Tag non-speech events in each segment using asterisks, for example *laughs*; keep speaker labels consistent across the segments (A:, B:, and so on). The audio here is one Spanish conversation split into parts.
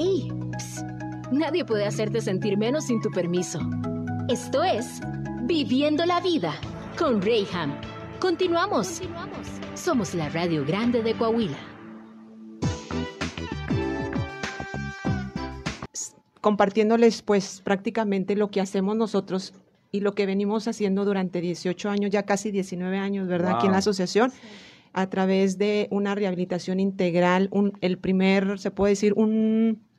A: ¡Ey! nadie puede hacerte sentir menos sin tu permiso. Esto es Viviendo la Vida con Rayham. Continuamos. Continuamos. Somos la Radio Grande de Coahuila.
B: Compartiéndoles pues prácticamente lo que hacemos nosotros y lo que venimos haciendo durante 18 años, ya casi 19 años, ¿verdad? Aquí en la asociación, a través de una rehabilitación integral, un, el primer, se puede decir, un,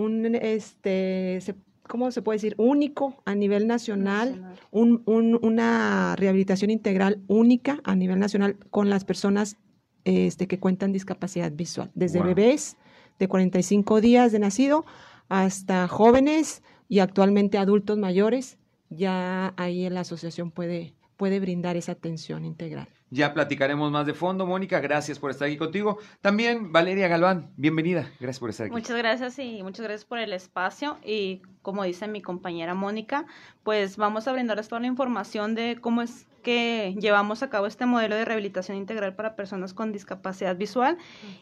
B: un este, ¿cómo se puede decir? Único a nivel nacional, Un, un, una rehabilitación integral única a nivel nacional con las personas este, que cuentan discapacidad visual, desde bebés de 45 días de nacido hasta jóvenes y actualmente adultos mayores ya ahí la asociación puede, puede brindar esa atención integral.
C: Ya platicaremos más de fondo. Mónica, gracias por estar aquí contigo. También Valeria Galván, bienvenida. Gracias por estar aquí.
D: Muchas gracias y muchas gracias por el espacio. Y como dice mi compañera Mónica, pues vamos a brindarles toda la información de cómo es que llevamos a cabo este modelo de rehabilitación integral para personas con discapacidad visual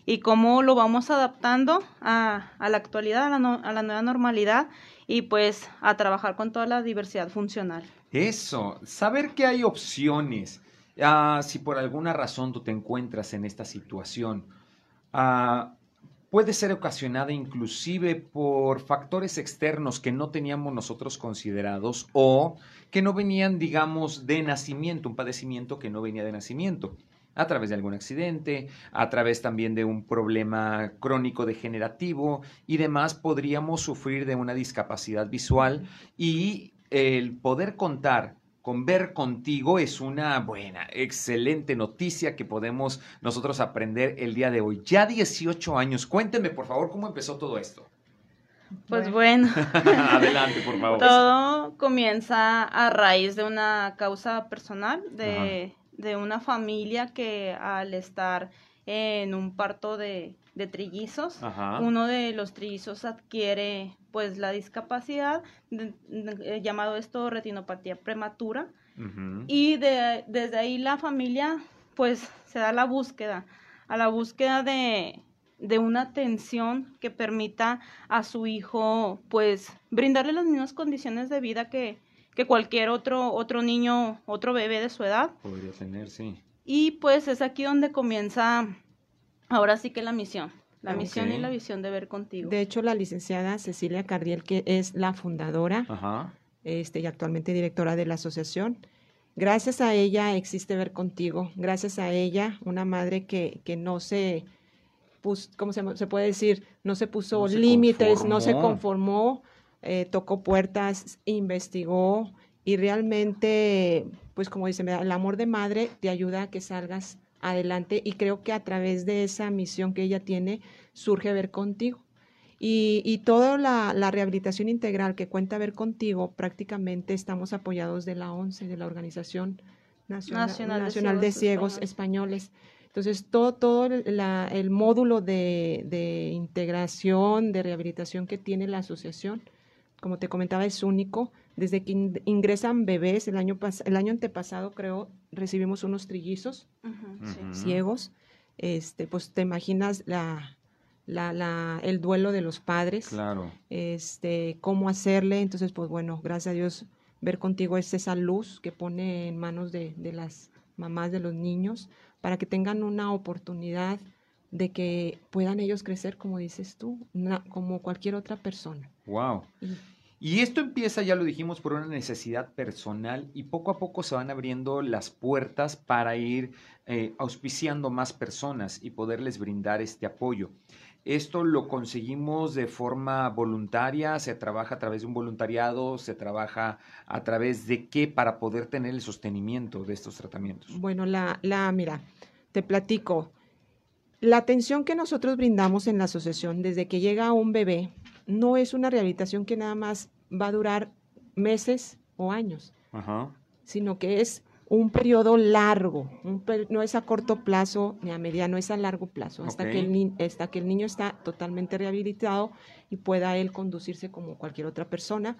D: y cómo lo vamos adaptando a, a la actualidad, a la, a la nueva normalidad y pues a trabajar con toda la diversidad funcional.
C: Eso, saber que hay opciones. Ah, si por alguna razón tú te encuentras en esta situación, ah, puede ser ocasionada inclusive por factores externos que no teníamos nosotros considerados o que no venían, digamos, de nacimiento, un padecimiento que no venía de nacimiento a través de algún accidente, a través también de un problema crónico degenerativo y demás, podríamos sufrir de una discapacidad visual y el poder contar con ver contigo es una buena, excelente noticia que podemos nosotros aprender el día de hoy. Ya 18 años, cuénteme por favor cómo empezó todo esto.
D: Pues bueno. *laughs*
C: Adelante, por favor.
D: Todo comienza a raíz de una causa personal, de, de una familia que al estar en un parto de, de trillizos, uno de los trillizos adquiere pues la discapacidad, eh, llamado esto retinopatía prematura, y de, desde ahí la familia pues se da la búsqueda, a la búsqueda de, de una atención que permita a su hijo pues brindarle las mismas condiciones de vida que, que cualquier otro, otro niño, otro bebé de su edad.
C: Podría tener, sí.
D: Y pues es aquí donde comienza ahora sí que la misión. La misión y la visión de ver contigo.
B: De hecho, la licenciada Cecilia Cardiel, que es la fundadora Este, y actualmente directora de la asociación, gracias a ella existe Ver Contigo. Gracias a ella, una madre que, que no se puso, ¿cómo se, se puede decir? No se puso límites, no se conformó eh, tocó puertas, investigó y realmente, pues como dice, el amor de madre te ayuda a que salgas adelante y creo que a través de esa misión que ella tiene surge ver contigo. Y, y toda la, la, rehabilitación integral que cuenta ver contigo, prácticamente estamos apoyados de la ONCE, de la Organización Nacional, Nacional, de Ciegos, Españoles. Entonces, todo, todo el módulo de, de, integración, de rehabilitación que tiene la asociación, como te comentaba, es único. Desde que ingresan bebés, el año, el año antepasado creo, recibimos unos trillizos ciegos. Este, pues te imaginas la, la, la, el duelo de los padres.
C: Claro.
B: Este, cómo hacerle. Entonces, pues bueno, gracias a Dios, ver contigo es esa luz que pone en manos de, de las mamás de los niños para que tengan una oportunidad de que puedan ellos crecer, como dices tú, como cualquier otra persona.
C: Wow. Y, esto empieza, ya lo dijimos, por una necesidad personal y poco a poco se van abriendo las puertas para ir eh, auspiciando más personas y poderles brindar este apoyo. Esto lo conseguimos de forma voluntaria, se trabaja a través de un voluntariado, se trabaja a través de qué para poder tener el sostenimiento de estos tratamientos.
B: Bueno, la, la mira, te platico. La atención que nosotros brindamos en la asociación desde que llega un bebé no es una rehabilitación que nada más va a durar meses o años, sino que es un periodo largo, no es a corto plazo ni a mediano, es a largo plazo, hasta, que el, hasta que el niño está totalmente rehabilitado y pueda él conducirse como cualquier otra persona.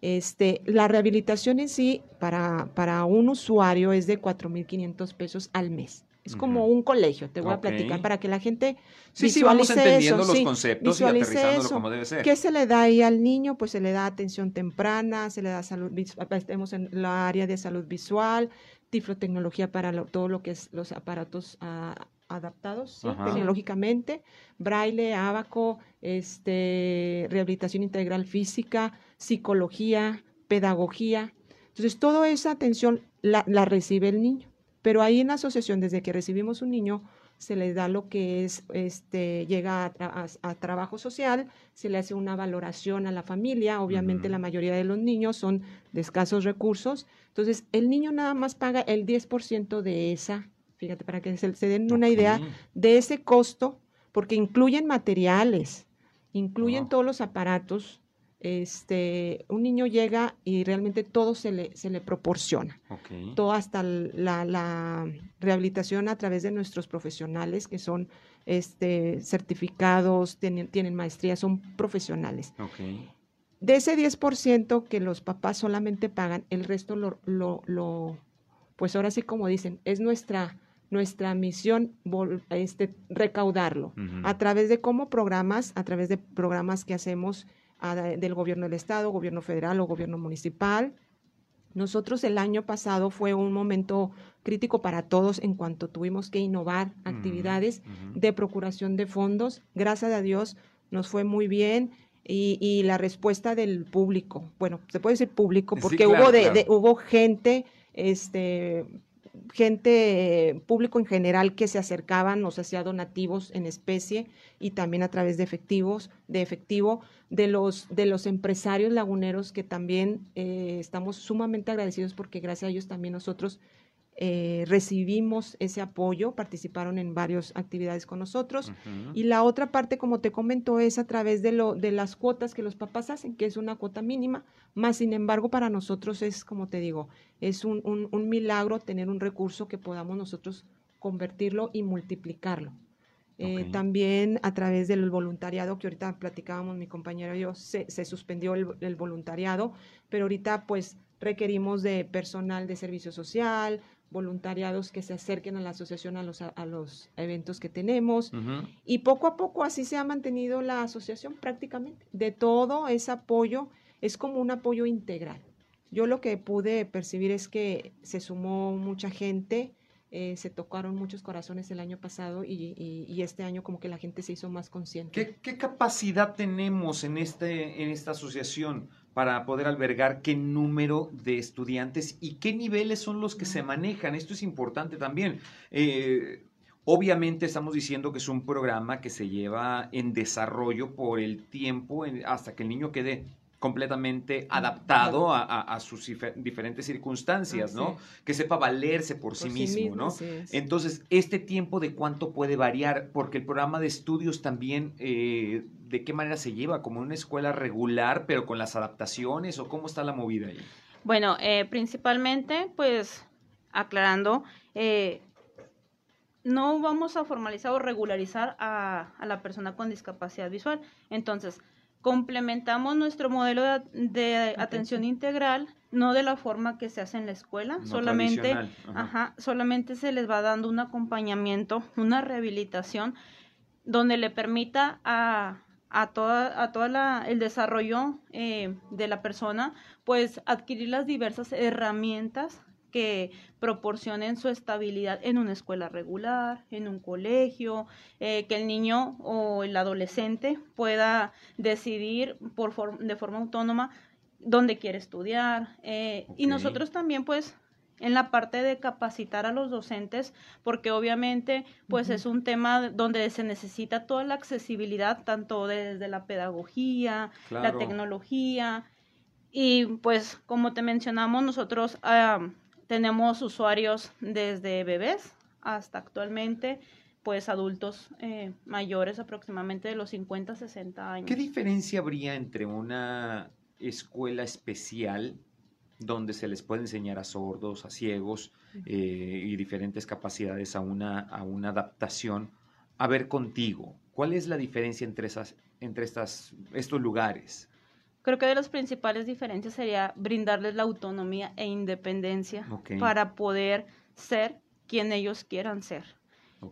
B: Este, la rehabilitación en sí para, para un usuario es de 4.500 pesos al mes. Es como un colegio, te voy a platicar, para que la gente
C: sí, sí, vamos entendiendo los conceptos y aterrizándolo como debe ser.
B: ¿Qué se le da ahí al niño? Pues se le da atención temprana, se le da salud, estamos en la área de salud visual, tiflotecnología para todo lo que es los aparatos ah, adaptados tecnológicamente, braille, abaco, este, rehabilitación integral física, psicología, pedagogía. Entonces, toda esa atención la, la recibe el niño. Pero ahí en la asociación, desde que recibimos un niño, se le da lo que es, este, llega a, trabajo social, se le hace una valoración a la familia, obviamente la mayoría de los niños son de escasos recursos, entonces el niño nada más paga el 10% de esa, fíjate, para que se, den una idea de ese costo, porque incluyen materiales, incluyen todos los aparatos, este, un niño llega y realmente todo se le, se le proporciona. Todo hasta la, rehabilitación a través de nuestros profesionales que son este, certificados, tienen, tienen maestría, son profesionales. De ese 10% que los papás solamente pagan, el resto lo, lo, pues ahora sí como dicen, es nuestra, nuestra misión este, recaudarlo a través de cómo programas, a través de programas que hacemos del gobierno del estado, gobierno federal o gobierno municipal. Nosotros el año pasado fue un momento crítico para todos en cuanto tuvimos que innovar actividades de procuración de fondos. Gracias a Dios nos fue muy bien y, la respuesta del público, bueno, se puede decir público porque hubo, de, hubo gente, este, gente, público en general que se acercaban, nos hacía donativos en especie y también a través de efectivos, de efectivo, de los, de los empresarios laguneros que también eh, estamos sumamente agradecidos porque gracias a ellos también nosotros eh, recibimos ese apoyo, participaron en varias actividades con nosotros. Y la otra parte, como te comento, es a través de, lo, de las cuotas que los papás hacen, que es una cuota mínima, más sin embargo para nosotros es, como te digo, es un, un, milagro tener un recurso que podamos nosotros convertirlo y multiplicarlo. Eh, también a través del voluntariado, que ahorita platicábamos mi compañero y yo, se, se suspendió el, el, voluntariado, pero ahorita pues requerimos de personal de servicio social, voluntariados que se acerquen a la asociación a los, a, los eventos que tenemos. Y poco a poco así se ha mantenido la asociación prácticamente. De todo ese apoyo, es como un apoyo integral. Yo lo que pude percibir es que se sumó mucha gente, eh, se tocaron muchos corazones el año pasado y, este año como que la gente se hizo más consciente.
C: ¿Qué, capacidad tenemos en, este, en esta asociación? Para poder albergar qué número de estudiantes y qué niveles son los que se manejan. Esto es importante también. Eh, obviamente estamos diciendo que es un programa que se lleva en desarrollo por el tiempo hasta que el niño quede completamente adaptado a, sus diferentes circunstancias, ¿no? Que sepa valerse por, sí, mismo, ¿no? Entonces, este tiempo de cuánto puede variar, porque el programa de estudios también, eh, ¿de qué manera se lleva? ¿Como una escuela regular, pero con las adaptaciones, o cómo está la movida ahí?
D: Bueno, eh, principalmente, pues, aclarando, eh, no vamos a formalizar o regularizar a, a la persona con discapacidad visual. Entonces, complementamos nuestro modelo de, atención integral, no de la forma que se hace en la escuela, solamente, ajá. solamente se les va dando un acompañamiento, una rehabilitación, donde le permita a, a toda, a toda el desarrollo eh, de la persona, pues adquirir las diversas herramientas que proporcionen su estabilidad en una escuela regular, en un colegio, eh, que el niño o el adolescente pueda decidir por de forma autónoma dónde quiere estudiar. Eh, y nosotros también, pues, en la parte de capacitar a los docentes, porque obviamente pues es un tema donde se necesita toda la accesibilidad, tanto desde la pedagogía, la tecnología, y pues como te mencionamos, nosotros tenemos usuarios desde bebés hasta actualmente, pues adultos eh, mayores aproximadamente de los 50 60 años.
C: ¿Qué diferencia habría entre una escuela especial donde se les puede enseñar a sordos, a ciegos eh, y diferentes capacidades a una, a una adaptación, a ver contigo? ¿Cuál es la diferencia entre, esas, entre estas, estos lugares?
D: Creo que de las principales diferencias sería brindarles la autonomía e independencia para poder ser quien ellos quieran ser.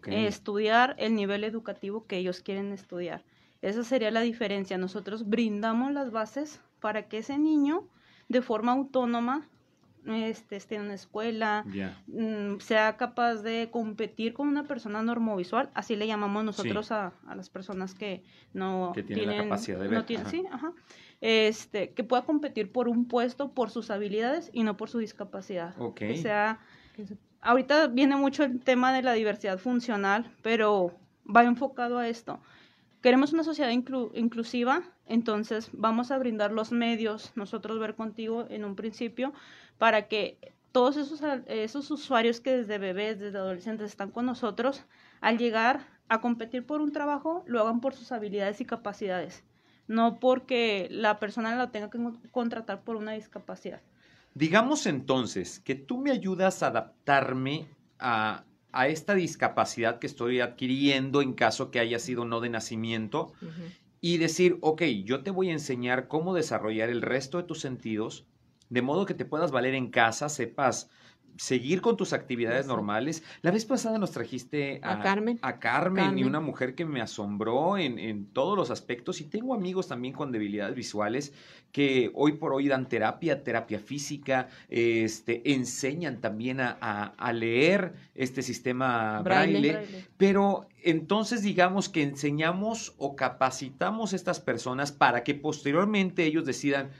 D: estudiar el nivel educativo que ellos quieren estudiar. Esa sería la diferencia. Nosotros brindamos las bases para que ese niño, de forma autónoma, este, esté en una escuela, mm, sea capaz de competir con una persona normovisual, así le llamamos nosotros a, las personas que no
C: tienen, la capacidad de ver.
D: sí, Este, que pueda competir por un puesto por sus habilidades y no por su discapacidad. O sea, ahorita viene mucho el tema de la diversidad funcional, pero va enfocado a esto. Queremos una sociedad inclusiva, entonces vamos a brindar los medios, nosotros ver contigo en un principio, para que todos esos, esos usuarios que desde bebés, desde adolescentes están con nosotros, al llegar a competir por un trabajo, lo hagan por sus habilidades y capacidades, no porque la persona la tenga que contratar por una discapacidad.
C: Digamos entonces que tú me ayudas a adaptarme a, a esta discapacidad que estoy adquiriendo en caso que haya sido no de nacimiento y decir, ok, yo te voy a enseñar cómo desarrollar el resto de tus sentidos de modo que te puedas valer en casa, sepas seguir con tus actividades normales. La vez pasada nos trajiste
B: a, Carmen.
C: A Carmen, y una mujer que me asombró en, en, todos los aspectos. Y tengo amigos también con debilidades visuales que hoy por hoy dan terapia, terapia física, este, enseñan también a, a, leer este sistema braille, Pero entonces digamos que enseñamos o capacitamos a estas personas para que posteriormente ellos decidan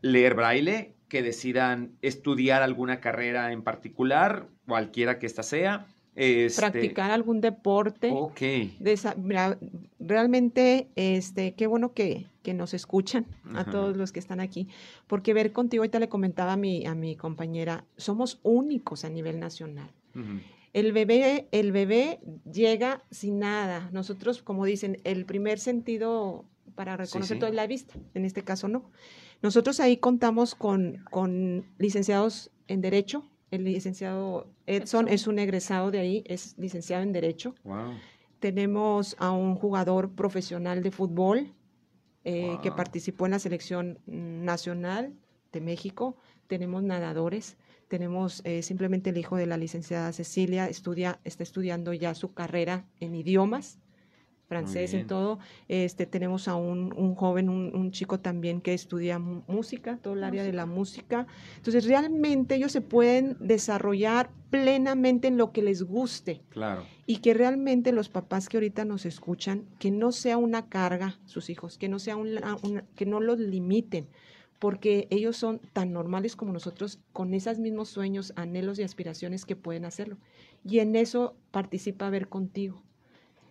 C: leer braille que decidan estudiar alguna carrera en particular, cualquiera que ésta sea.
B: Este... Practicar algún deporte.
C: Ok.
B: realmente, este, qué bueno que, que nos escuchan a todos los que están aquí, porque ver contigo, ahorita le comentaba a mi, a mi compañera, somos únicos a nivel nacional. El bebé, el bebé llega sin nada. Nosotros, como dicen, el primer sentido para reconocer todo es la vista. En este caso no. Nosotros ahí contamos con, con licenciados en Derecho. El licenciado Edson es un egresado de ahí, es licenciado en Derecho. Tenemos a un jugador profesional de fútbol eh, que participó en la selección nacional de México. Tenemos nadadores. Tenemos eh, simplemente el hijo de la licenciada Cecilia, estudia, está estudiando ya su carrera en idiomas francés, en todo. Este, tenemos a un, un joven, un, chico también que estudia música, todo el área de la música. Entonces, realmente ellos se pueden desarrollar plenamente en lo que les guste.
C: Claro.
B: Y que realmente los papás que ahorita nos escuchan, que no sea una carga sus hijos, que no sea una, que no los limiten porque ellos son tan normales como nosotros, con esos mismos sueños, anhelos y aspiraciones que pueden hacerlo. Y en eso participa Ver Contigo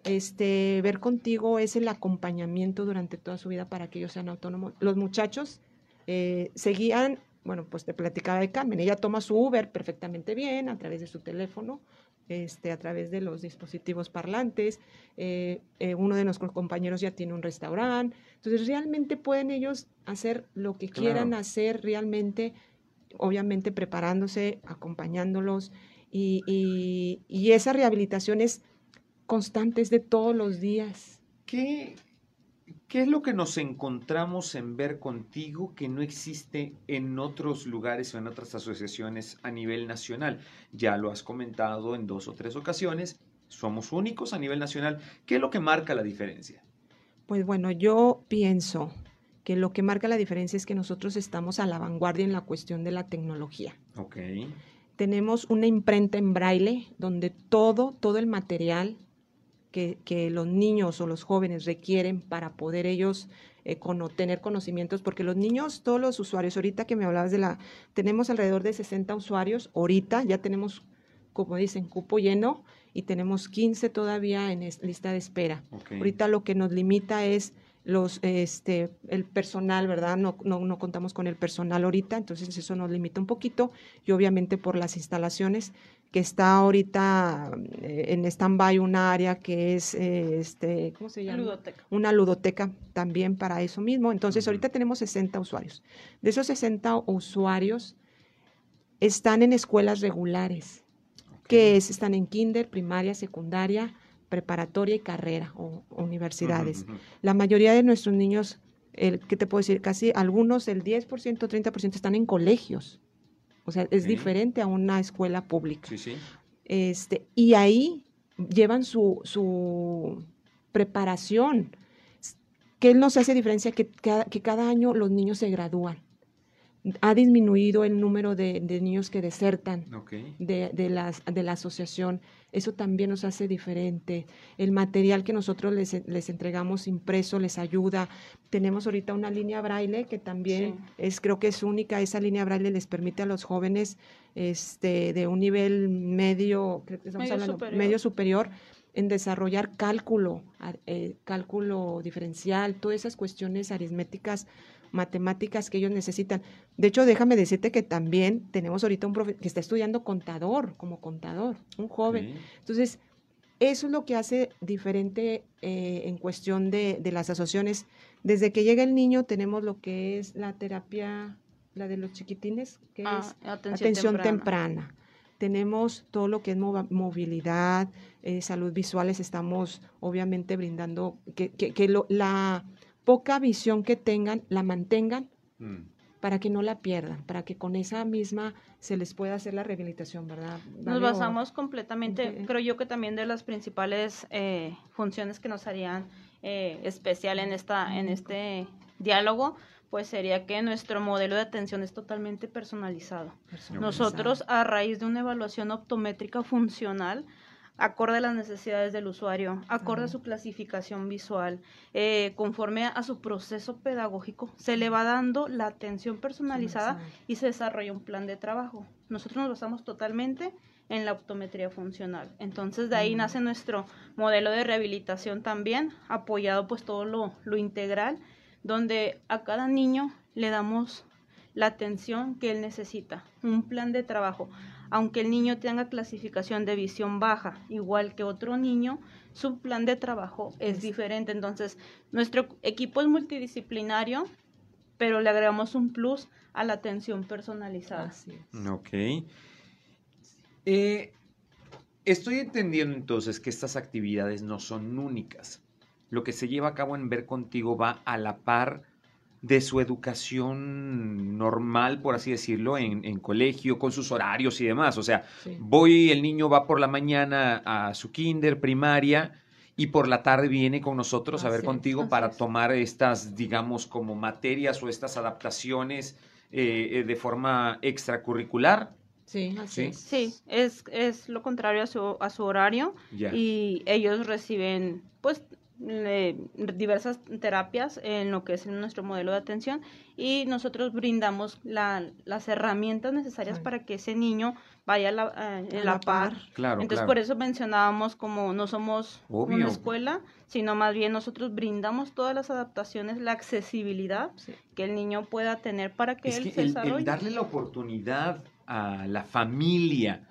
B: este, ver contigo es el acompañamiento durante toda su vida para que ellos sean autónomos. Los muchachos eh, seguían, bueno, pues te platicaba de Carmen, ella toma su Uber perfectamente bien a través de su teléfono, este, a través de los dispositivos parlantes. Eh, eh, uno de nuestros compañeros ya tiene un restaurante. Entonces, realmente pueden ellos hacer lo que quieran hacer, realmente, obviamente preparándose, acompañándolos. Y, y, y esa rehabilitación es constantes de todos los días.
C: ¿Qué, ¿Qué es lo que nos encontramos en ver contigo que no existe en otros lugares o en otras asociaciones a nivel nacional? Ya lo has comentado en dos o tres ocasiones, somos únicos a nivel nacional. ¿Qué es lo que marca la diferencia?
B: Pues bueno, yo pienso que lo que marca la diferencia es que nosotros estamos a la vanguardia en la cuestión de la tecnología.
C: Ok.
B: Tenemos una imprenta en braille donde todo, todo el material que, los niños o los jóvenes requieren para poder ellos eh, tener conocimientos, porque los niños, todos los usuarios, ahorita que me hablabas de la, tenemos alrededor de 60 usuarios, ahorita ya tenemos, como dicen, cupo lleno y tenemos 15 todavía en lista de espera. Ahorita lo que nos limita es los este el personal, ¿verdad? No, no, no, contamos con el personal ahorita, entonces eso nos limita un poquito y obviamente por las instalaciones que está ahorita eh, en stand-by una área que es, eh, este, ¿cómo se llama?
D: Ludoteca.
B: Una ludoteca también para eso mismo. Entonces, ahorita tenemos 60 usuarios. De esos 60 usuarios están en escuelas regulares, que es, están en kinder, primaria, secundaria, preparatoria y carrera o, universidades. La mayoría de nuestros niños, el, ¿qué te puedo decir? Casi algunos, el 10%, 30% están en colegios. O sea, es diferente a una escuela pública.
C: Sí, sí.
B: Este, y ahí llevan su, su preparación. ¿Qué nos hace diferencia? Que cada, que cada año los niños se gradúan ha disminuido el número de, niños que desertan de, de, de, la asociación. Eso también nos hace diferente. El material que nosotros les, les, entregamos impreso les ayuda. Tenemos ahorita una línea braille que también es, creo que es única. Esa línea braille les permite a los jóvenes este, de un nivel medio, medio, superior. en desarrollar cálculo, eh, cálculo diferencial, todas esas cuestiones aritméticas matemáticas que ellos necesitan. De hecho, déjame decirte que también tenemos ahorita un profe que está estudiando contador, como contador, un joven. Entonces, eso es lo que hace diferente eh, en cuestión de, las asociaciones. Desde que llega el niño tenemos lo que es la terapia, la de los chiquitines, que ah, es atención, temprana. Tenemos todo lo que es movilidad, eh, salud visuales, estamos obviamente brindando que, que, que lo, la, poca visión que tengan, la mantengan mm. para que no la pierdan, para que con esa misma se les pueda hacer la rehabilitación, ¿verdad?
D: Nos basamos completamente, creo yo que también de las principales eh, funciones que nos harían eh, especial en, esta, en este diálogo, pues sería que nuestro modelo de atención es totalmente personalizado. Nosotros, a raíz de una evaluación optométrica funcional, acorde a las necesidades del usuario, acorde a su clasificación visual, eh, conforme a su proceso pedagógico, se le va dando la atención personalizada y se desarrolla un plan de trabajo. Nosotros nos basamos totalmente en la optometría funcional. Entonces de ahí nace nuestro modelo de rehabilitación también, apoyado pues todo lo, lo integral, donde a cada niño le damos la atención que él necesita, un plan de trabajo aunque el niño tenga clasificación de visión baja, igual que otro niño, su plan de trabajo es diferente. Entonces, nuestro equipo es multidisciplinario, pero le agregamos un plus a la atención personalizada.
C: Ok. Eh, estoy entendiendo entonces que estas actividades no son únicas. Lo que se lleva a cabo en Ver Contigo va a la par de su educación normal, por así decirlo, en, colegio, con sus horarios y demás. O sea, voy, el niño va por la mañana a su kinder, primaria, y por la tarde viene con nosotros a ver contigo para tomar estas, digamos, como materias o estas adaptaciones eh, eh, de forma extracurricular.
D: Sí, así ¿Sí? es. es, lo contrario a su, a su horario y ellos reciben, pues, diversas terapias en lo que es nuestro modelo de atención y nosotros brindamos las herramientas necesarias para que ese niño vaya a la, par. Entonces por eso mencionábamos como no somos una escuela, sino más bien nosotros brindamos todas las adaptaciones, la accesibilidad que el niño pueda tener para que él se desarrolle.
C: darle la oportunidad a la familia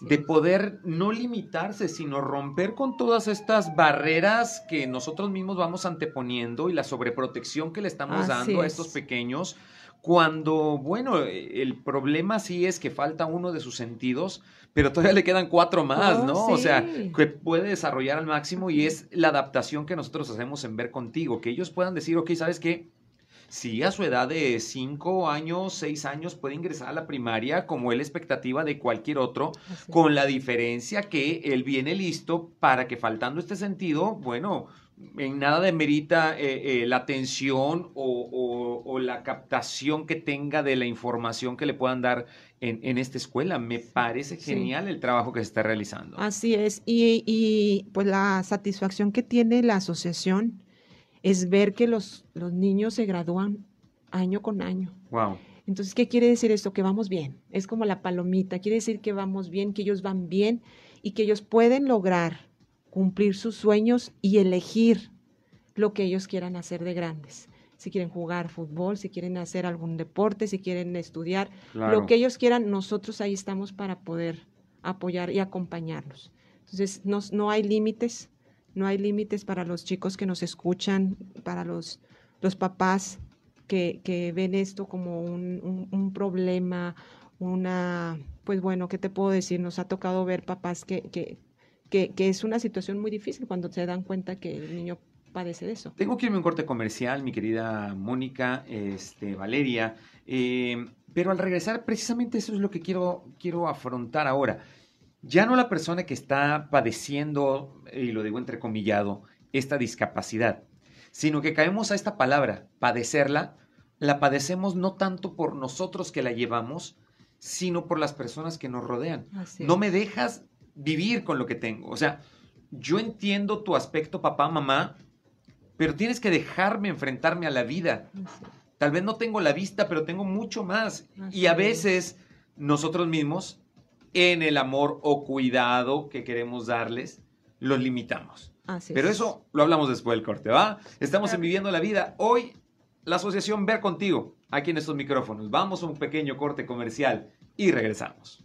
C: de poder no limitarse, sino romper con todas estas barreras que nosotros mismos vamos anteponiendo y la sobreprotección que le estamos dando a estos pequeños, cuando, bueno, el problema sí es que falta uno de sus sentidos, pero todavía le quedan cuatro más, oh, ¿no? O sea, que puede desarrollar al máximo y es la adaptación que nosotros hacemos en ver contigo, que ellos puedan decir, ok, ¿sabes qué? Sí a su edad de 5 años, 6 años puede ingresar a la primaria como es la expectativa de cualquier otro, con la diferencia que él viene listo para que faltando este sentido, bueno, en nada demerita eh, eh, la atención o, la captación que tenga de la información que le puedan dar en, esta escuela. Me parece genial el trabajo que se está realizando.
B: Así es, y, y pues la satisfacción que tiene la asociación es ver que los, los niños se gradúan año con año.
C: Wow.
B: Entonces, ¿qué quiere decir esto? Que vamos bien. Es como la palomita. Quiere decir que vamos bien, que ellos van bien y que ellos pueden lograr cumplir sus sueños y elegir lo que ellos quieran hacer de grandes. Si quieren jugar fútbol, si quieren hacer algún deporte, si quieren estudiar, lo que ellos quieran, nosotros ahí estamos para poder apoyar y acompañarlos. Entonces, no, no hay límites, no hay límites para los chicos que nos escuchan, para los, los papás que, que ven esto como un, un, problema, una, pues bueno, ¿qué te puedo decir? Nos ha tocado ver papás que, que, que, que es una situación muy difícil cuando se dan cuenta que el niño padece de eso.
C: Tengo que irme a un corte comercial, mi querida Mónica, este, Valeria, eh, pero al regresar, precisamente eso es lo que quiero, quiero afrontar ahora. Ya no la persona que está padeciendo, y lo digo entrecomillado, esta discapacidad, sino que caemos a esta palabra, padecerla, la padecemos no tanto por nosotros que la llevamos, sino por las personas que nos rodean. no me dejas vivir con lo que tengo. O sea, yo entiendo tu aspecto papá, mamá, pero tienes que dejarme enfrentarme a la vida. Tal vez no tengo la vista, pero tengo mucho más. y a veces nosotros mismos, en el amor o cuidado que queremos darles, los limitamos. pero eso lo hablamos después del corte, ¿va? Estamos en Viviendo la Vida. Hoy, la asociación Ver Contigo, aquí en estos micrófonos. Vamos a un pequeño corte comercial y regresamos.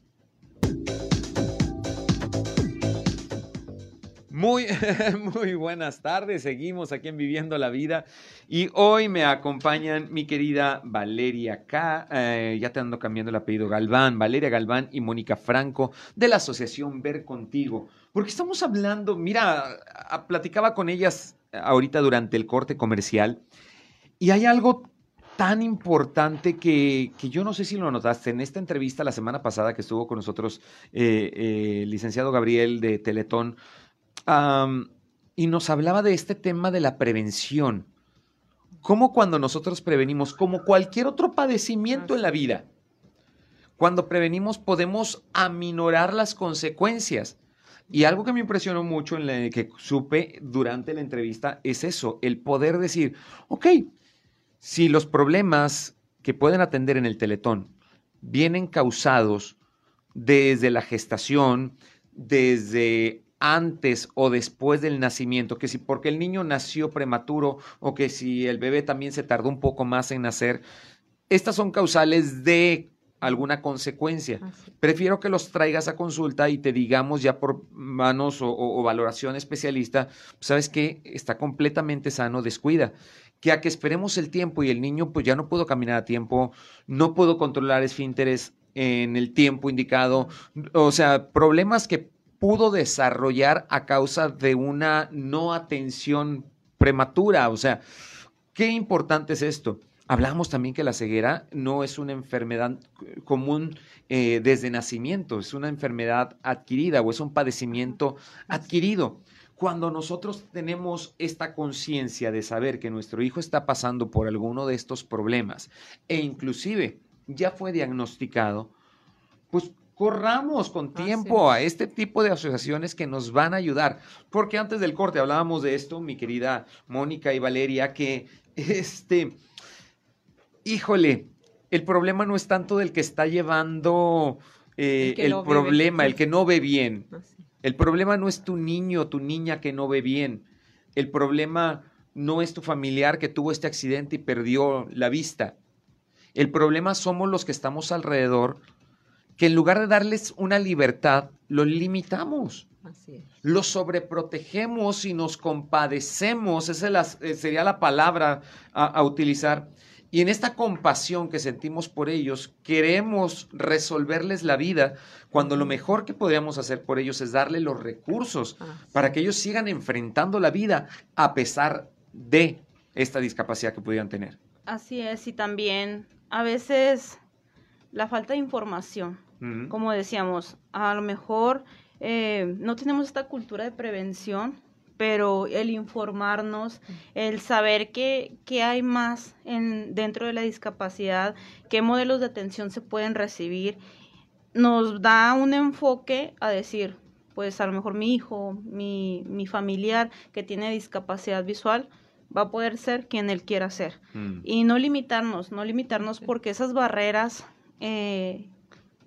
C: Muy, *laughs* muy buenas tardes, seguimos aquí en Viviendo la Vida y hoy me acompañan mi querida Valeria K, eh, ya te ando cambiando el apellido Galván, Valeria Galván y Mónica Franco de la Asociación Ver Contigo, porque estamos hablando, mira, platicaba con ellas ahorita durante el corte comercial y hay algo tan importante que, yo no sé si lo notaste en esta entrevista la semana pasada que estuvo con nosotros eh, eh, el licenciado Gabriel de Teletón y nos hablaba de este tema de la prevención. Cómo cuando nosotros prevenimos, como cualquier otro padecimiento en la vida, cuando prevenimos podemos aminorar las consecuencias. Y algo que me impresionó mucho en la que supe durante la entrevista es eso, el poder decir, ok, si los problemas que pueden atender en el teletón vienen causados desde la gestación, desde antes o después del nacimiento, que si porque el niño nació prematuro o que si el bebé también se tardó un poco más en nacer, estas son causales de alguna consecuencia. Prefiero que los traigas a consulta y te digamos ya por manos o, valoración especialista, sabes que está completamente sano, descuida. Que a que esperemos el tiempo y el niño pues ya no pudo caminar a tiempo, no pudo controlar esfínteres en el tiempo indicado, o sea, problemas que pudo desarrollar a causa de una no atención prematura. O sea, qué importante es esto. Hablamos también que la ceguera no es una enfermedad común eh, desde nacimiento, es una enfermedad adquirida o es un padecimiento adquirido. Cuando nosotros tenemos esta conciencia de saber que nuestro hijo está pasando por alguno de estos problemas e inclusive ya fue diagnosticado, pues corramos con tiempo a este tipo de asociaciones que nos van a ayudar. Porque antes del corte hablábamos de esto, mi querida Mónica y Valeria, que este, híjole, el problema no es tanto del que está llevando eh, el, problema, el que no ve bien. *laughs* Ah, el problema no es tu niño o tu niña que no ve bien. El problema no es tu familiar que tuvo este accidente y perdió la vista. El problema somos los que estamos alrededor que en lugar de darles una libertad, los limitamos. Así Los sobreprotegemos y nos compadecemos, esa eh, sería la palabra a, utilizar. Y en esta compasión que sentimos por ellos, queremos resolverles la vida cuando lo mejor que podríamos hacer por ellos es darle los recursos para que ellos sigan enfrentando la vida a pesar de esta discapacidad que pudieran tener.
D: Así es, y también a veces la falta de información como decíamos, a lo mejor eh, no tenemos esta cultura de prevención, pero el informarnos, el saber qué, hay más en, dentro de la discapacidad, qué modelos de atención se pueden recibir, nos da un enfoque a decir, pues a lo mejor mi hijo, mi, mi familiar que tiene discapacidad visual, va a poder ser quien él quiera ser. Mm. Y no limitarnos, no limitarnos porque esas barreras eh,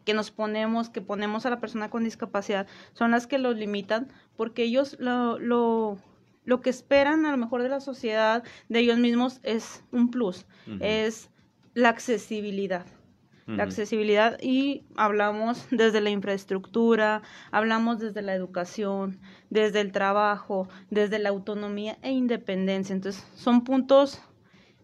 D: que nos ponemos, que ponemos a la persona con discapacidad, son las que los limitan, porque ellos lo, lo, lo que esperan a lo mejor de la sociedad, de ellos mismos, es un plus, es la accesibilidad. La accesibilidad y hablamos desde la infraestructura, hablamos desde la educación, desde el trabajo, desde la autonomía e independencia. Entonces, son puntos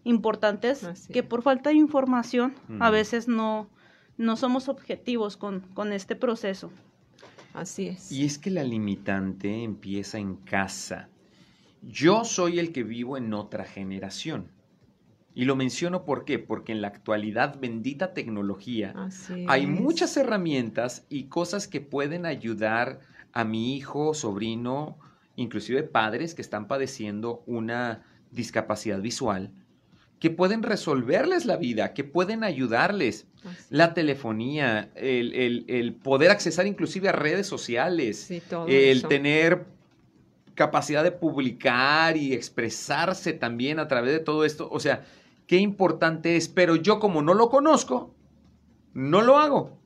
D: importantes que por falta de información a veces no, no somos objetivos con, con este proceso.
B: Así es.
C: Y es que la limitante empieza en casa. Yo soy el que vivo en otra generación. Y lo menciono ¿por qué? Porque en la actualidad, bendita tecnología, hay muchas herramientas y cosas que pueden ayudar a mi hijo, sobrino, inclusive padres que están padeciendo una discapacidad visual, que pueden resolverles la vida, que pueden ayudarles. La telefonía, el, poder accesar inclusive a redes sociales, el tener capacidad de publicar y expresarse también a través de todo esto. O sea, qué importante es, pero yo como no lo conozco, no lo hago.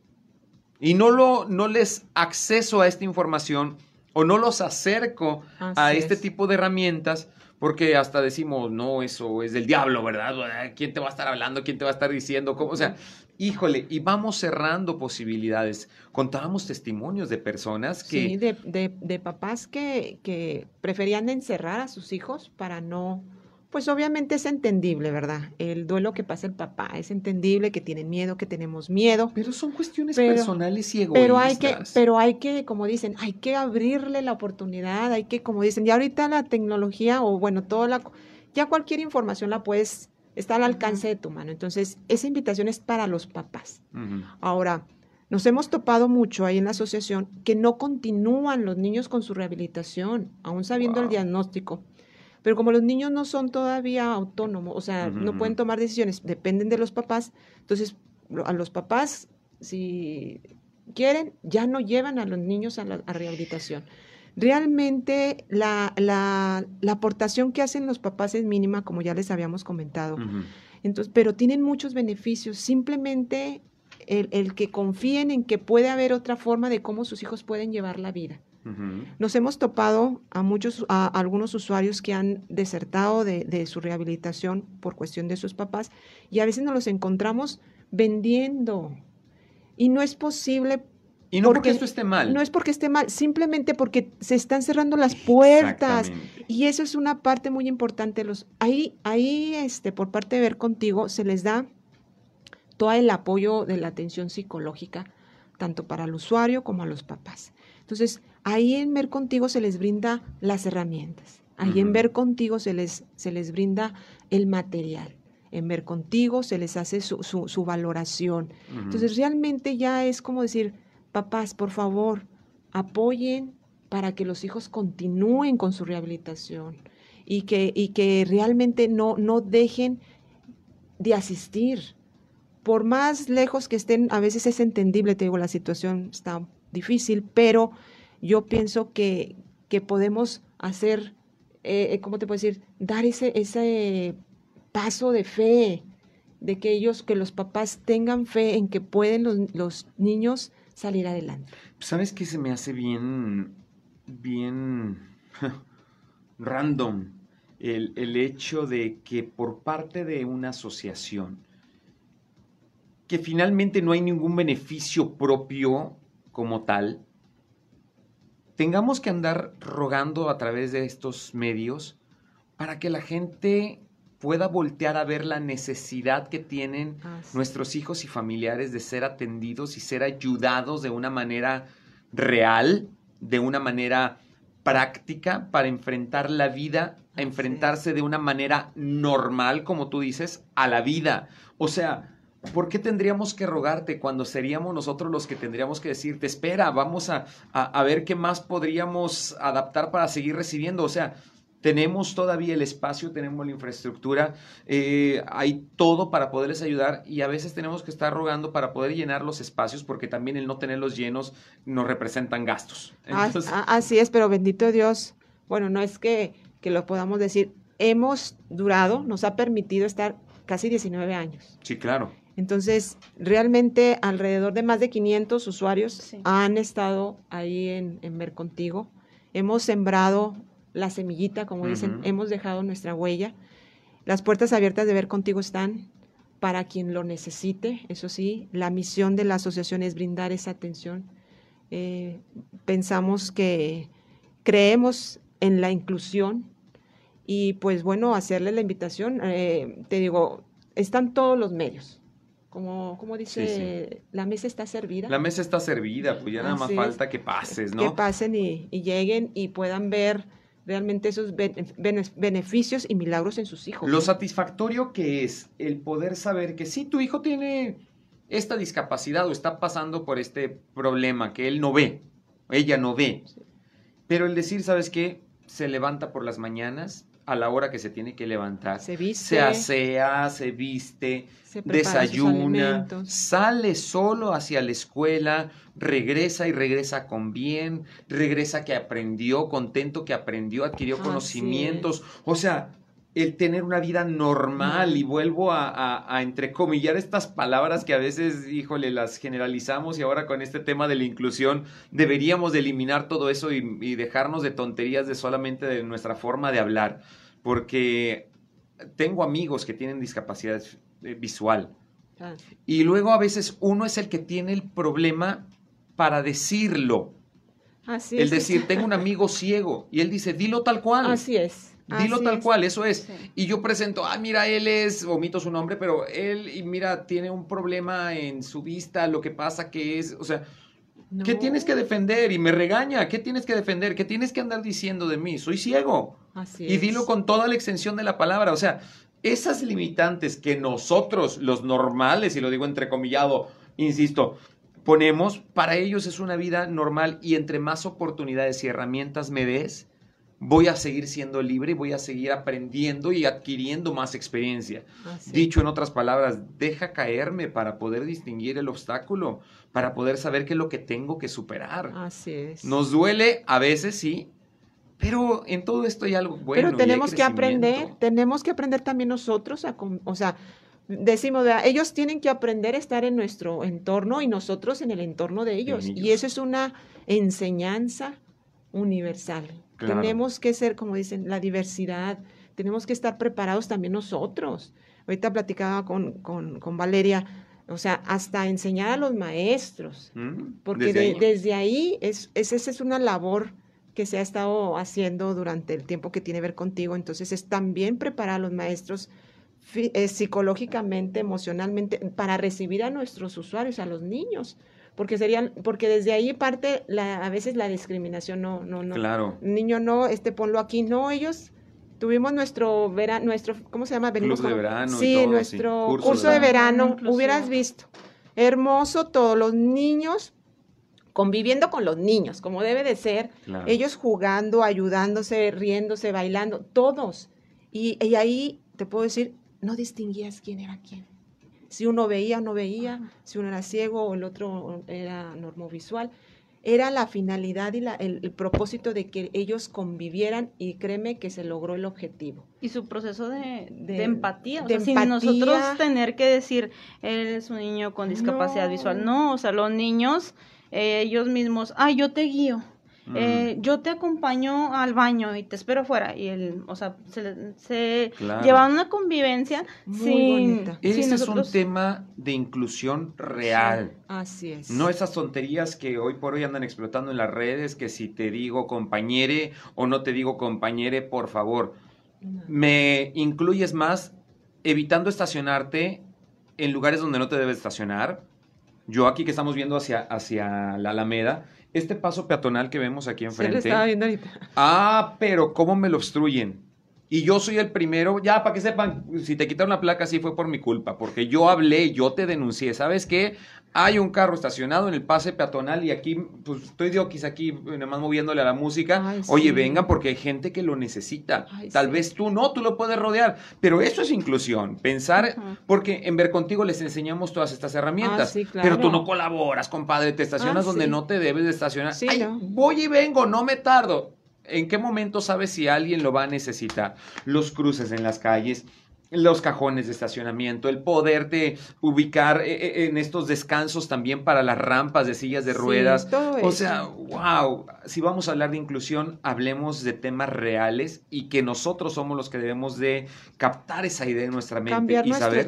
C: Y no, lo, no les acceso a esta información o no los acerco a este tipo de herramientas porque hasta decimos, no, eso es del diablo, ¿verdad? ¿Quién te va a estar hablando? ¿Quién te va a estar diciendo? ¿Cómo? O sea, híjole, y vamos cerrando posibilidades. Contábamos testimonios de personas que...
B: Sí, de, de, papás que, que preferían encerrar a sus hijos para no pues obviamente es entendible, ¿verdad? El duelo que pasa el papá es entendible, que tienen miedo, que tenemos miedo.
C: Pero son cuestiones personales y egoístas.
B: Pero hay que, pero hay que, como dicen, hay que abrirle la oportunidad, hay que, como dicen, ya ahorita la tecnología o bueno, toda la, ya cualquier información la puedes, está al alcance de tu mano. Entonces, esa invitación es para los papás. Ahora, nos hemos topado mucho ahí en la asociación que no continúan los niños con su rehabilitación, aún sabiendo el diagnóstico. Pero como los niños no son todavía autónomos, o sea, no pueden tomar decisiones, dependen de los papás, entonces a los papás, si quieren, ya no llevan a los niños a la rehabilitación. Realmente la, la, la, aportación que hacen los papás es mínima, como ya les habíamos comentado. Entonces, pero tienen muchos beneficios. Simplemente el, el, que confíen en que puede haber otra forma de cómo sus hijos pueden llevar la vida. Nos hemos topado a muchos, a, algunos usuarios que han desertado de, su rehabilitación por cuestión de sus papás y a veces nos los encontramos vendiendo. Y no es posible.
C: Y no porque, esto esté mal.
B: No es porque esté mal, simplemente porque se están cerrando las puertas. Y eso es una parte muy importante. Los, ahí, ahí este, por parte de Ver Contigo, se les da todo el apoyo de la atención psicológica, tanto para el usuario como a los papás. Entonces, ahí en Ver Contigo se les brinda las herramientas. Ahí en Ver Contigo se les, se les brinda el material. En Ver Contigo se les hace su, su, valoración. Entonces, realmente ya es como decir, papás, por favor, apoyen para que los hijos continúen con su rehabilitación y que, y que realmente no, no dejen de asistir. Por más lejos que estén, a veces es entendible, te digo, la situación está difícil, pero yo pienso que, que podemos hacer, eh, eh, ¿cómo te puedo decir? Dar ese, ese paso de fe, de que ellos, que los papás tengan fe en que pueden los, los niños salir adelante.
C: ¿Sabes qué se me hace bien, bien *laughs* random? El, el hecho de que por parte de una asociación, que finalmente no hay ningún beneficio propio como tal, tengamos que andar rogando a través de estos medios para que la gente pueda voltear a ver la necesidad que tienen nuestros hijos y familiares de ser atendidos y ser ayudados de una manera real, de una manera práctica para enfrentar la vida, enfrentarse de una manera normal, como tú dices, a la vida. O sea, ¿Por qué tendríamos que rogarte cuando seríamos nosotros los que tendríamos que decirte, espera, vamos a, ver qué más podríamos adaptar para seguir recibiendo? O sea, tenemos todavía el espacio, tenemos la infraestructura, eh, hay todo para poderles ayudar y a veces tenemos que estar rogando para poder llenar los espacios porque también el no tenerlos llenos nos representan gastos.
B: así es, pero bendito Dios, bueno, no es que, que lo podamos decir, hemos durado, nos ha permitido estar casi 19 años.
C: Sí, claro.
B: Entonces, realmente alrededor de más de 500 usuarios han estado ahí en, Ver Contigo. Hemos sembrado la semillita, como dicen, hemos dejado nuestra huella. Las puertas abiertas de Ver Contigo están para quien lo necesite, eso sí. La misión de la asociación es brindar esa atención. Eh, pensamos que creemos en la inclusión y pues bueno, hacerle la invitación. Eh, te digo, están todos los medios como, como dice, la mesa está servida.
C: La mesa está servida, pues ya nada más falta que pases, ¿no?
B: Que pasen y, lleguen y puedan ver realmente esos beneficios y milagros en sus hijos.
C: Lo satisfactorio que es el poder saber que si tu hijo tiene esta discapacidad o está pasando por este problema que él no ve, ella no ve, pero el decir, ¿sabes qué? Se levanta por las mañanas, a la hora que se tiene que levantar. Se viste. Se asea, se viste, desayuna, sale solo hacia la escuela, regresa y regresa con bien, regresa que aprendió, contento que aprendió, adquirió conocimientos. O sea, el tener una vida normal y vuelvo a, entrecomillar estas palabras que a veces, híjole, las generalizamos y ahora con este tema de la inclusión deberíamos de eliminar todo eso y, y dejarnos de tonterías de solamente de nuestra forma de hablar, porque tengo amigos que tienen discapacidad eh, visual ah. y luego a veces uno es el que tiene el problema para decirlo. Así es. El decir, tengo un amigo ciego y él dice, dilo tal cual.
B: Así es.
C: Dilo tal cual, eso es. Y yo presento, ah, mira, él es, omito su nombre, pero él, y mira, tiene un problema en su vista, lo que pasa que es, o sea, ¿qué tienes que defender? Y me regaña, ¿qué tienes que defender? ¿Qué tienes que andar diciendo de mí? Soy ciego. Así y dilo con toda la extensión de la palabra, o sea, esas limitantes que nosotros, los normales, y lo digo entrecomillado, insisto, ponemos, para ellos es una vida normal y entre más oportunidades y herramientas me des, voy a seguir siendo libre, voy a seguir aprendiendo y adquiriendo más experiencia. Dicho en otras palabras, deja caerme para poder distinguir el obstáculo, para poder saber qué es lo que tengo que superar.
B: Así es.
C: Nos duele a veces, sí, pero en todo esto hay algo bueno.
B: Pero tenemos que aprender, tenemos que aprender también nosotros, a, o sea, decimos, ellos tienen que aprender a estar en nuestro entorno y nosotros en el entorno de ellos. Y eso es una enseñanza universal. Tenemos que ser, como dicen, la diversidad, tenemos que estar preparados también nosotros. Ahorita platicaba con, con, Valeria, o sea, hasta enseñar a los maestros, mm, porque desde ahí, es, esa es una labor que se ha estado haciendo durante el tiempo que tiene que ver contigo, entonces es también preparar a los maestros eh, psicológicamente, emocionalmente, para recibir a nuestros usuarios, a los niños, porque serían, porque desde ahí parte la, a veces la discriminación, no, no, no.
C: Claro.
B: Niño no, este ponlo aquí, no, ellos tuvimos nuestro verano, nuestro, ¿cómo se llama?
C: Venimos de verano.
B: Sí, nuestro curso, de verano, hubieras visto. Hermoso, todos los niños conviviendo con los niños, como debe de ser, ellos jugando, ayudándose, riéndose, bailando, todos. Y, y ahí te puedo decir, no distinguías quién era quién si uno veía o no veía, si uno era ciego o el otro era normovisual. Era la finalidad y la, el, propósito de que ellos convivieran y créeme que se logró el objetivo.
D: Y su proceso de, empatía, o sea, sin nosotros tener que decir, él es un niño con discapacidad visual. No, o sea, los niños, eh, ellos mismos, ay, yo te guío eh, yo te acompaño al baño y te espero fuera. Y el, o sea, se, se llevan una convivencia sin,
C: Este es un tema de inclusión real.
B: así es.
C: No esas tonterías que hoy por hoy andan explotando en las redes, que si te digo compañere o no te digo compañere, por favor. Me incluyes más evitando estacionarte en lugares donde no te debes estacionar. Yo aquí que estamos viendo hacia, hacia la Alameda, este paso peatonal que vemos aquí enfrente.
B: Se le estaba viendo ahorita.
C: Ah, pero ¿cómo me lo obstruyen? Y yo soy el primero, ya para que sepan, si te quitaron la placa, sí fue por mi culpa, porque yo hablé, yo te denuncié. ¿Sabes qué? hay un carro estacionado en el pase peatonal y aquí, pues estoy de oquis aquí, nada más moviéndole a la música. Oye, venga, porque hay gente que lo necesita. Tal vez tú no, tú lo puedes rodear. Pero eso es inclusión. Pensar, porque en Ver Contigo les enseñamos todas estas herramientas. Ah, pero tú no colaboras, compadre, te estacionas ah, donde no te debes de estacionar. Voy y vengo, no me tardo. ¿En qué momento sabes si alguien lo va a necesitar? Los cruces en las calles, los cajones de estacionamiento, el poderte ubicar eh, eh, en estos descansos también para las rampas de sillas de ruedas. o sea, wow, si vamos a hablar de inclusión, hablemos de temas reales y que nosotros somos los que debemos de captar esa idea en nuestra mente y saber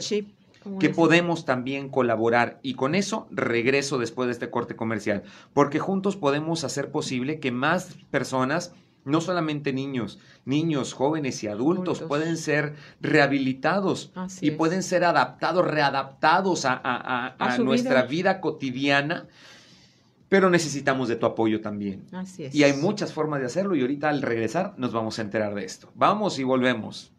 C: que podemos también colaborar. Y con eso regreso después de este corte comercial, porque juntos podemos hacer posible que más personas no solamente niños, niños, jóvenes y adultos, pueden ser rehabilitados y pueden ser adaptados, readaptados a, nuestra vida. cotidiana pero necesitamos de tu apoyo también.
B: Así es.
C: Y hay muchas formas de hacerlo y ahorita al regresar nos vamos a enterar de esto. Vamos y volvemos.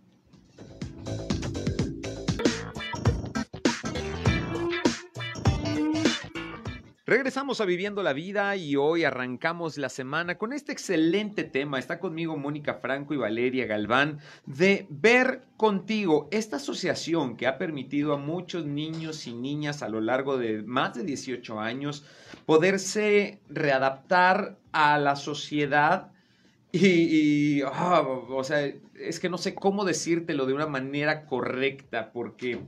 C: Regresamos a Viviendo la Vida y hoy arrancamos la semana con este excelente tema. Está conmigo Mónica Franco y Valeria Galván de Ver Contigo, esta asociación que ha permitido a muchos niños y niñas a lo largo de más de 18 años poderse readaptar a la sociedad y, ah, o sea, es que no sé cómo decírtelo de una manera correcta porque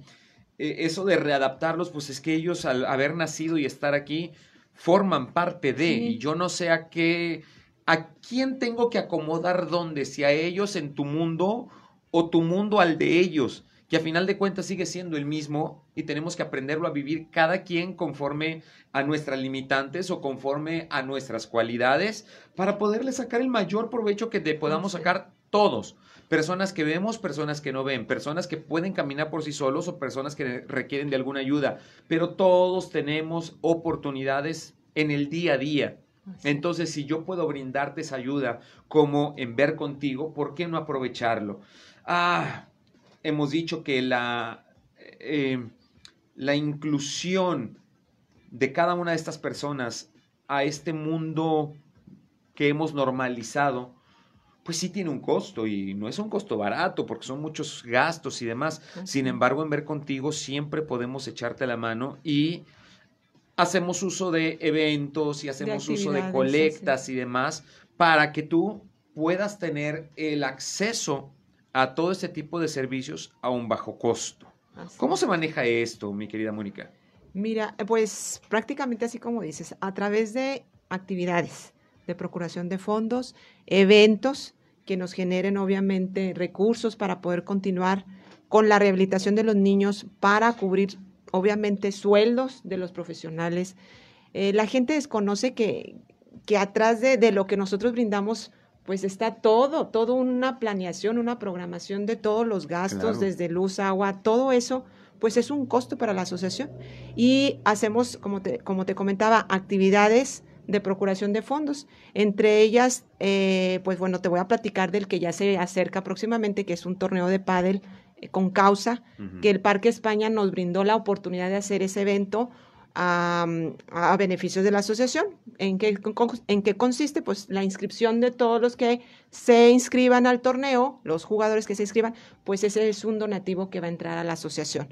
C: eso de readaptarlos, pues es que ellos al haber nacido y estar aquí forman parte de, y yo no sé a qué, a quién tengo que acomodar dónde, si a ellos en tu mundo o tu mundo al de ellos, que a final de cuentas sigue siendo el mismo y tenemos que aprenderlo a vivir cada quien conforme a nuestras limitantes o conforme a nuestras cualidades para poderle sacar el mayor provecho que te podamos sacar todos personas que vemos, personas que no ven, personas que pueden caminar por sí solos o personas que requieren de alguna ayuda, pero todos tenemos oportunidades en el día a día. Entonces, si yo puedo brindarte esa ayuda como en ver contigo, ¿por qué no aprovecharlo? Ah, hemos dicho que la, eh, la inclusión de cada una de estas personas a este mundo que hemos normalizado, pues sí tiene un costo y no es un costo barato porque son muchos gastos y demás. Sin embargo, en ver contigo siempre podemos echarte la mano y hacemos uso de eventos y hacemos uso de colectas y demás para que tú puedas tener el acceso a todo ese tipo de servicios a un bajo costo. ¿Cómo se maneja esto, mi querida Mónica?
B: Mira, pues prácticamente así como dices, a través de actividades de procuración de fondos, eventos que nos generen obviamente recursos para poder continuar con la rehabilitación de los niños para cubrir obviamente sueldos de los profesionales. Eh, la gente desconoce que, que atrás de, de, lo que nosotros brindamos, pues está todo, toda una planeación, una programación de todos los gastos, desde luz, agua, todo eso, pues es un costo para la asociación. Y hacemos, como te, como te comentaba, actividades de procuración de fondos. Entre ellas, eh, pues bueno, te voy a platicar del que ya se acerca próximamente, que es un torneo de pádel eh, con causa, que el Parque España nos brindó la oportunidad de hacer ese evento a, a beneficios de la asociación. ¿En qué, ¿En qué consiste? Pues la inscripción de todos los que se inscriban al torneo, los jugadores que se inscriban, pues ese es un donativo que va a entrar a la asociación.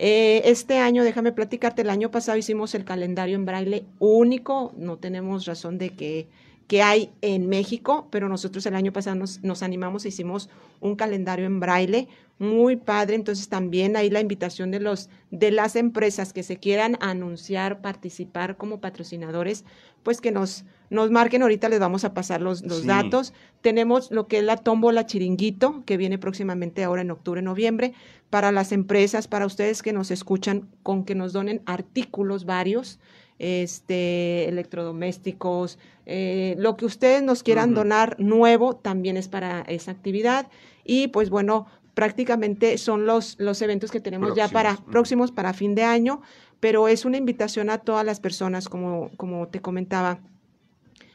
B: Eh, este año, déjame platicarte, el año pasado hicimos el calendario en braille único, no tenemos razón de que, que hay en México, pero nosotros el año pasado nos, nos animamos e hicimos un calendario en braille muy padre, entonces también hay la invitación de, los, de las empresas que se quieran anunciar, participar como patrocinadores, pues que nos, nos marquen, ahorita les vamos a pasar los, los datos. Tenemos lo que es la tómbola chiringuito, que viene próximamente ahora en octubre, noviembre, para las empresas, para ustedes que nos escuchan, con que nos donen artículos varios, este, electrodomésticos, eh, lo que ustedes nos quieran donar nuevo también es para esa actividad. Y pues bueno, prácticamente son los, los eventos que tenemos ya para próximos para fin de año, pero es una invitación a todas las personas, como, como te comentaba.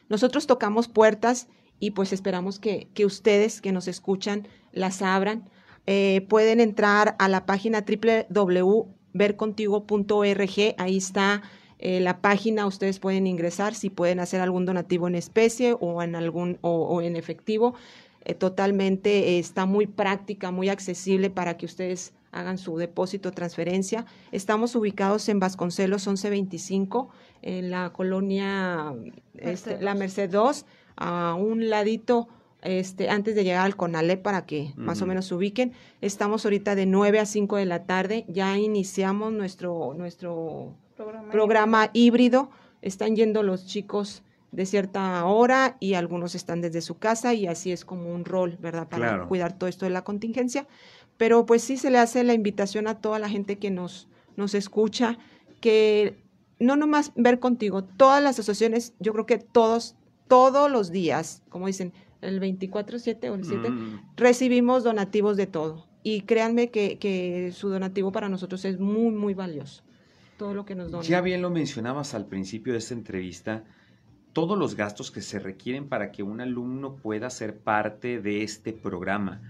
B: Nosotros tocamos puertas y pues esperamos que, que ustedes que nos escuchan las abran eh, pueden entrar a la página www.vercontigo.org, ahí está eh, la página, ustedes pueden ingresar si pueden hacer algún donativo en especie o en algún o, en efectivo. Eh, totalmente está muy práctica, muy accesible para que ustedes hagan su depósito o transferencia. Estamos ubicados en Vasconcelos 1125, en la colonia este, La Merced 2, a un ladito este, antes de llegar al CONALE para que más o menos se ubiquen. Estamos ahorita de 9 a 5 de la tarde, ya iniciamos nuestro, nuestro programa, híbrido. Están yendo los chicos de cierta hora y algunos están desde su casa y así es como un rol, ¿verdad? Para cuidar todo esto de la contingencia. Pero pues sí se le hace la invitación a toda la gente que nos, nos escucha, que no nomás ver contigo, todas las asociaciones, yo creo que todos, todos los días, como dicen, el 24-7 o el 7, mm. recibimos donativos de todo. Y créanme que, que, su donativo para nosotros es muy, muy valioso. todo lo que nos donan.
C: Ya bien lo mencionabas al principio de esta entrevista, todos los gastos que se requieren para que un alumno pueda ser parte de este programa.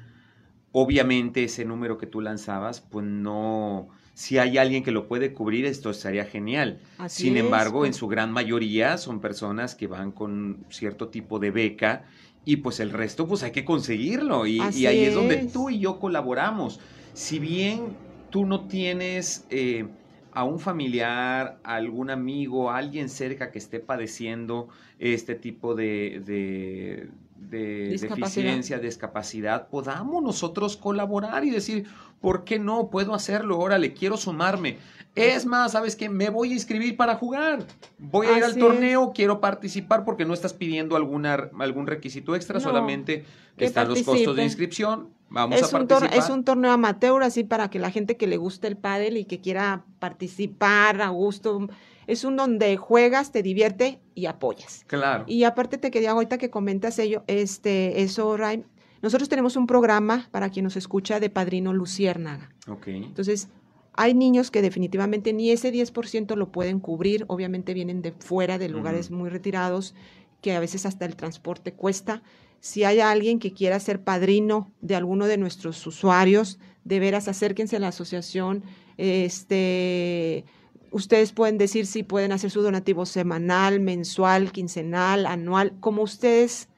C: Obviamente ese número que tú lanzabas, pues no, si hay alguien que lo puede cubrir, esto estaría genial. Sin embargo, en pues. su gran mayoría son personas que van con cierto tipo de beca y pues el resto pues hay que conseguirlo y, ahí es. donde tú y yo colaboramos. Si bien tú no tienes eh, a un familiar, a algún amigo, a alguien cerca que esté padeciendo este tipo de, de, de deficiencia, discapacidad, podamos nosotros colaborar y decir, ¿por qué no? Puedo hacerlo, órale, quiero sumarme. Es más, ¿sabes qué? Me voy a inscribir para jugar. Voy a ir al torneo, quiero participar porque no estás pidiendo alguna, algún requisito extra, solamente están los costos de inscripción. Vamos
B: es
C: a participar.
B: Un es un torneo amateur, así para que la gente que le guste el pádel y que quiera participar a gusto, es un donde juegas, te divierte y apoyas.
C: Claro.
B: Y aparte te quería ahorita que comentas ello, este, eso, Ray, nosotros tenemos un programa para quien nos escucha de Padrino Luciérnaga.
C: Ok.
B: Entonces, hay niños que definitivamente ni ese 10% lo pueden cubrir, obviamente vienen de fuera, de lugares muy retirados, que a veces hasta el transporte cuesta. Si hay alguien que quiera ser padrino de alguno de nuestros usuarios, de veras acérquense a la asociación. Este, ustedes pueden decir si pueden hacer su donativo semanal, mensual, quincenal, anual, como ustedes,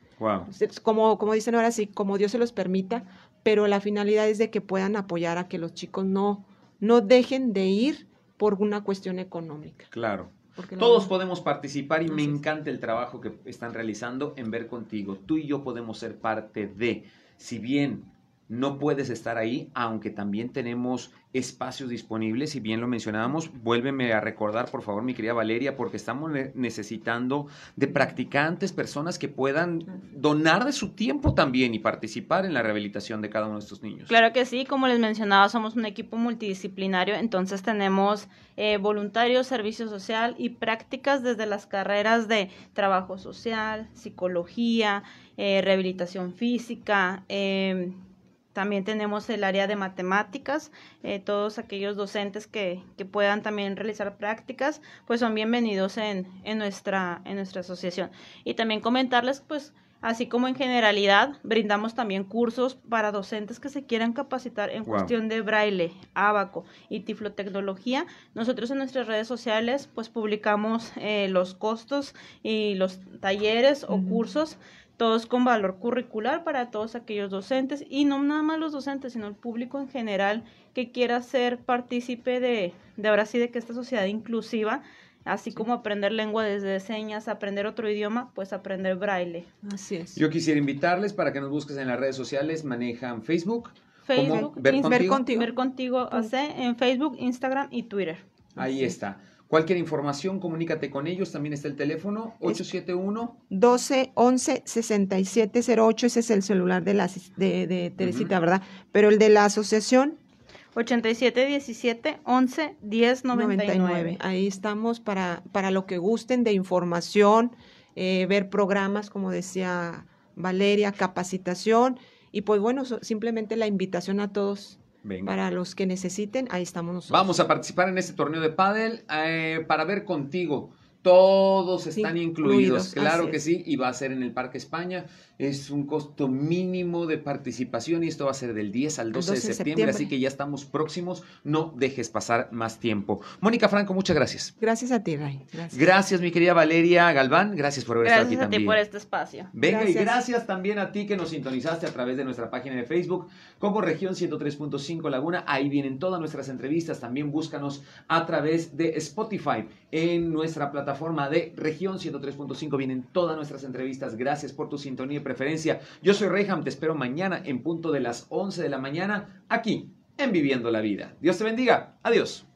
B: como, como dicen ahora sí, como Dios se los permita, pero la finalidad es de que puedan apoyar a que los chicos no, no dejen de ir por una cuestión económica.
C: Claro. Todos podemos participar y me encanta el trabajo que están realizando en Ver Contigo. Tú y yo podemos ser parte de, si bien no puedes estar ahí, aunque también tenemos espacios disponibles, y bien lo mencionábamos, vuélveme a recordar, por favor, mi querida Valeria, porque estamos necesitando de practicantes, personas que puedan donar de su tiempo también y participar en la rehabilitación de cada uno de estos niños.
D: Claro que sí, como les mencionaba, somos un equipo multidisciplinario, entonces tenemos eh, voluntarios, servicio social y prácticas desde las carreras de trabajo social, psicología, eh, rehabilitación física, eh, también tenemos el área de matemáticas, eh, todos aquellos docentes que, que, puedan también realizar prácticas, pues son bienvenidos en, en, nuestra, en nuestra asociación. Y también comentarles, pues, así como en generalidad, brindamos también cursos para docentes que se quieran capacitar en cuestión de braille, abaco y tiflotecnología. Nosotros en nuestras redes sociales, pues, publicamos eh, los costos y los talleres o cursos todos con valor curricular para todos aquellos docentes y no nada más los docentes, sino el público en general que quiera ser partícipe de, de ahora sí de que esta sociedad inclusiva, así como aprender lengua desde señas, aprender otro idioma, pues aprender braille.
B: Así es.
C: Yo quisiera invitarles para que nos busques en las redes sociales, manejan Facebook.
D: Facebook, ver contigo, ver contigo, en Facebook, Instagram y Twitter.
C: Ahí está. Cualquier información, comunícate con ellos. También está el teléfono 871
B: 12 11 6708. Ese es el celular de, la, de, de Teresita, ¿verdad? Pero el de la asociación
D: 8717 11 10 99.
B: Ahí estamos para, para lo que gusten de información, eh, ver programas, como decía Valeria, capacitación. Y pues bueno, simplemente la invitación a todos para los que necesiten, ahí estamos nosotros.
C: Vamos a participar en este torneo de pádel eh, para ver contigo. Todos están incluidos, claro que sí, y va a ser en el Parque España. Es un costo mínimo de participación y esto va a ser del 10 al 12, de, septiembre, así que ya estamos próximos. No dejes pasar más tiempo. Mónica Franco, muchas gracias.
B: Gracias a ti, Ray.
C: Gracias. mi querida Valeria Galván. Gracias por haber estado aquí también.
D: Gracias a ti por este espacio.
C: Venga, y gracias también a ti que nos sintonizaste a través de nuestra página de Facebook como Región 103.5 Laguna. Ahí vienen todas nuestras entrevistas. También búscanos a través de Spotify en nuestra plataforma de Región 103.5. Vienen todas nuestras entrevistas. Gracias por tu sintonía preferencia. Yo soy Reyham, te espero mañana en punto de las 11 de la mañana aquí en Viviendo la Vida. Dios te bendiga. Adiós.